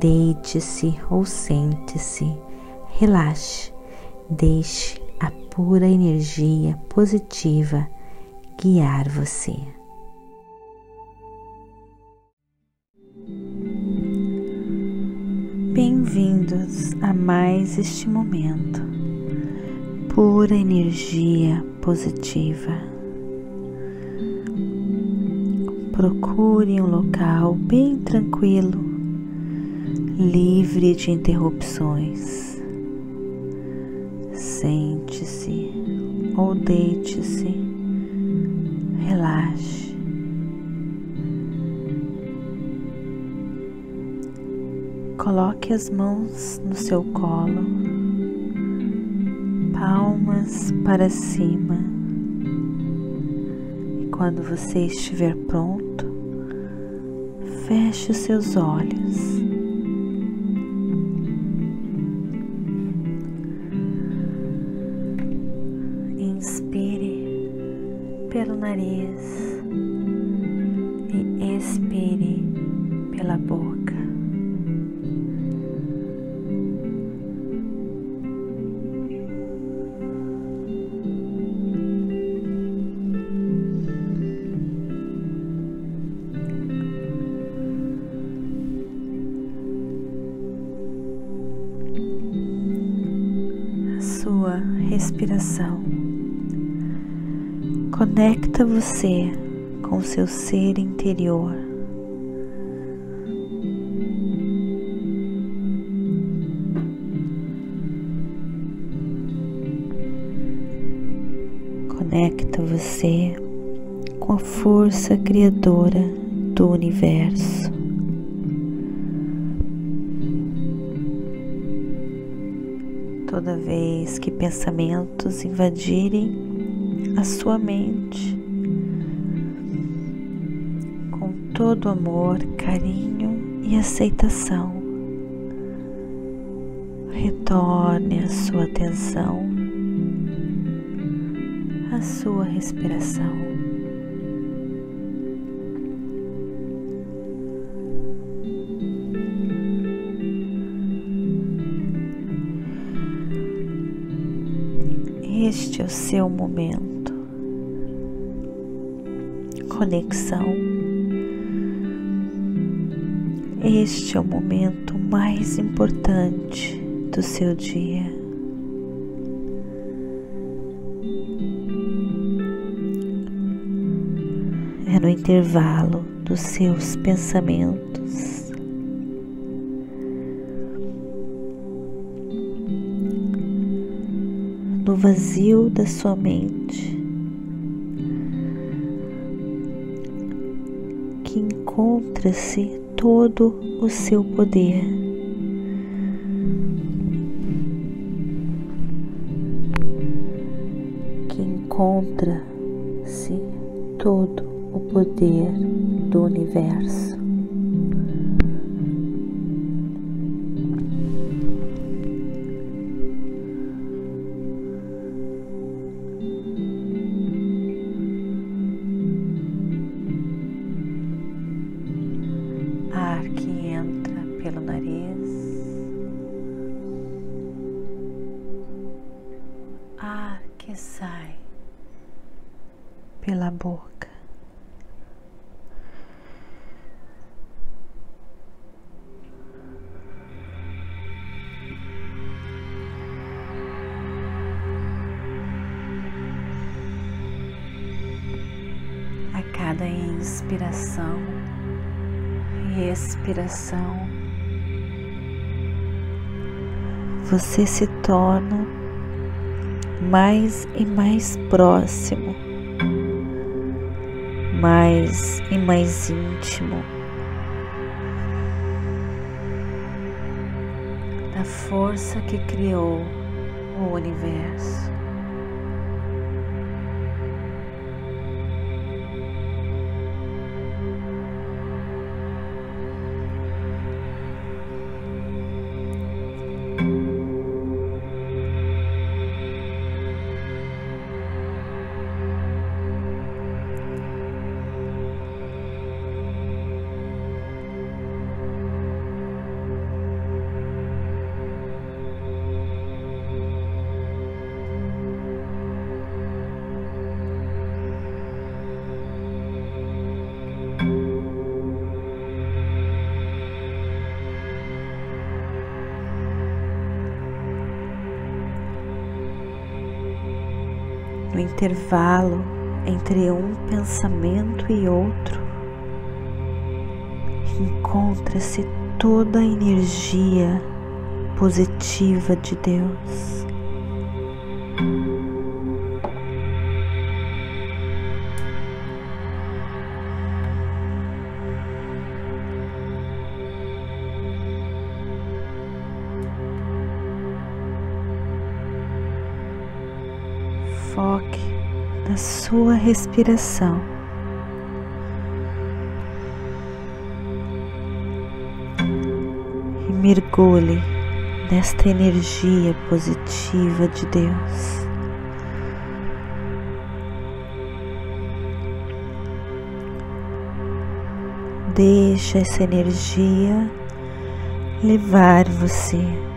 Deite-se ou sente-se, relaxe, deixe a pura energia positiva guiar você. Bem-vindos a mais este momento, pura energia positiva. Procure um local bem tranquilo livre de interrupções. Sente-se ou deite-se, relaxe. Coloque as mãos no seu colo, palmas para cima. E quando você estiver pronto, feche os seus olhos. Pelo nariz e expire pela boca. Sua respiração Conecta você com seu ser interior. Conecta você com a força criadora do universo. Toda vez que pensamentos invadirem a sua mente com todo amor, carinho e aceitação. Retorne a sua atenção à sua respiração. Este é o seu momento conexão. Este é o momento mais importante do seu dia. É no intervalo dos seus pensamentos. No vazio da sua mente. Encontra-se todo o seu poder. Que encontra-se todo o poder do universo. Sai pela boca. A cada inspiração e expiração, você se torna mais e mais próximo, mais e mais íntimo da força que criou o universo. Intervalo entre um pensamento e outro, encontra-se toda a energia positiva de Deus. Foque na sua respiração. E mergulhe nesta energia positiva de Deus. Deixa essa energia levar você.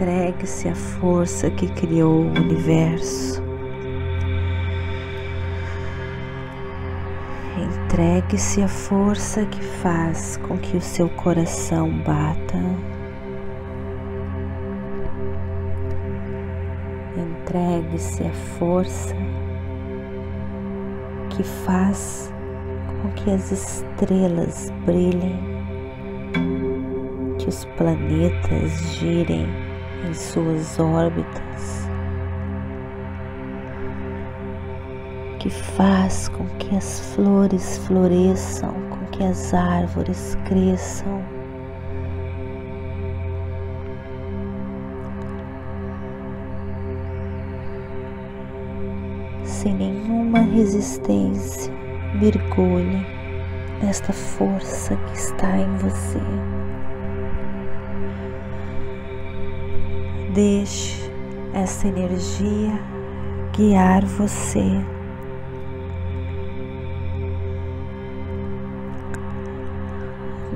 Entregue-se à força que criou o universo. Entregue-se à força que faz com que o seu coração bata. Entregue-se à força que faz com que as estrelas brilhem, que os planetas girem em suas órbitas, que faz com que as flores floresçam, com que as árvores cresçam. Sem nenhuma resistência, mergulhe nesta força que está em você. Deixe essa energia guiar você.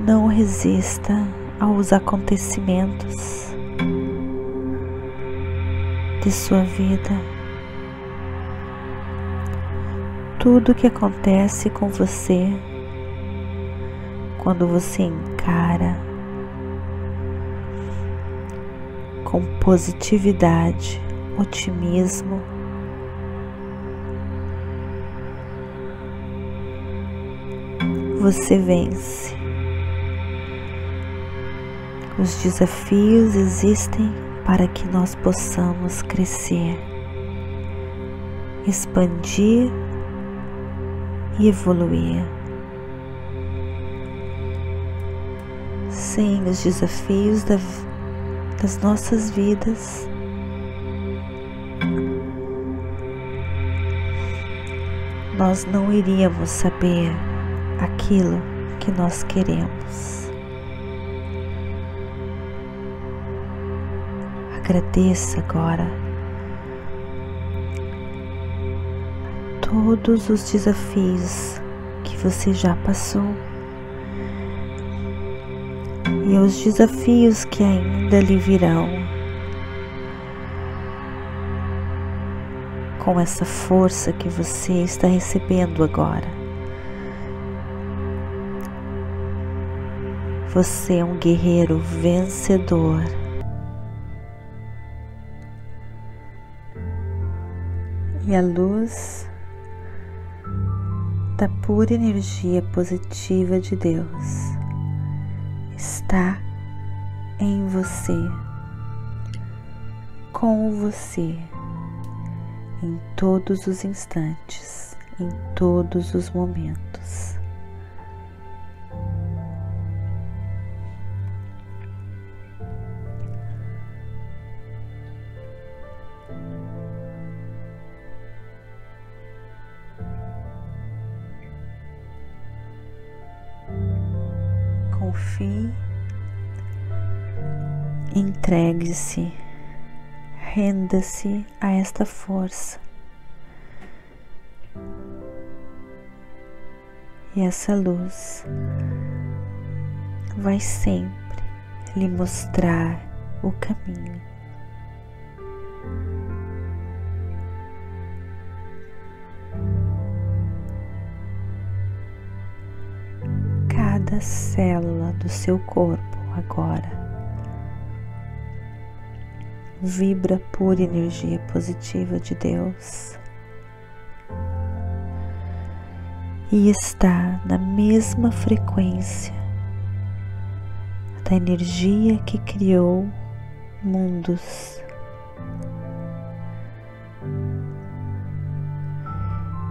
Não resista aos acontecimentos de sua vida. Tudo que acontece com você quando você encara com positividade, otimismo. Você vence. Os desafios existem para que nós possamos crescer, expandir e evoluir. Sem os desafios da vida, das nossas vidas. Nós não iríamos saber aquilo que nós queremos. Agradeça agora todos os desafios que você já passou e aos desafios que ainda lhe virão. Com essa força que você está recebendo agora. Você é um guerreiro vencedor. E a luz da pura energia positiva de Deus está em você, com você, em todos os instantes, em todos os momentos. confie entregue-se, renda-se a esta força. E essa luz vai sempre lhe mostrar o caminho. Cada célula do seu corpo agora vibra por energia positiva de Deus e está na mesma frequência da energia que criou mundos.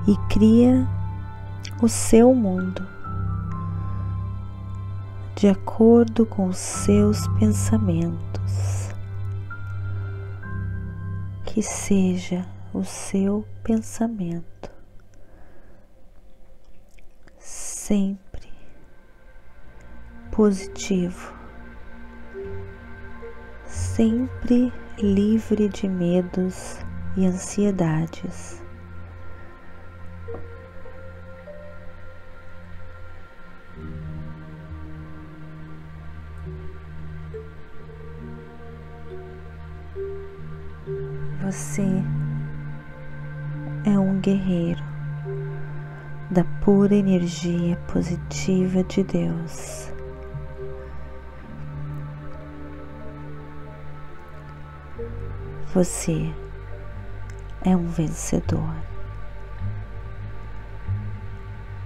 E cria o seu mundo de acordo com os seus pensamentos. Que seja o seu pensamento sempre positivo, sempre livre de medos e ansiedades. Você é um guerreiro da pura energia positiva de Deus. Você é um vencedor.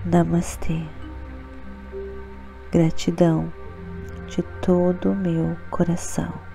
Namastê. Gratidão de todo o meu coração.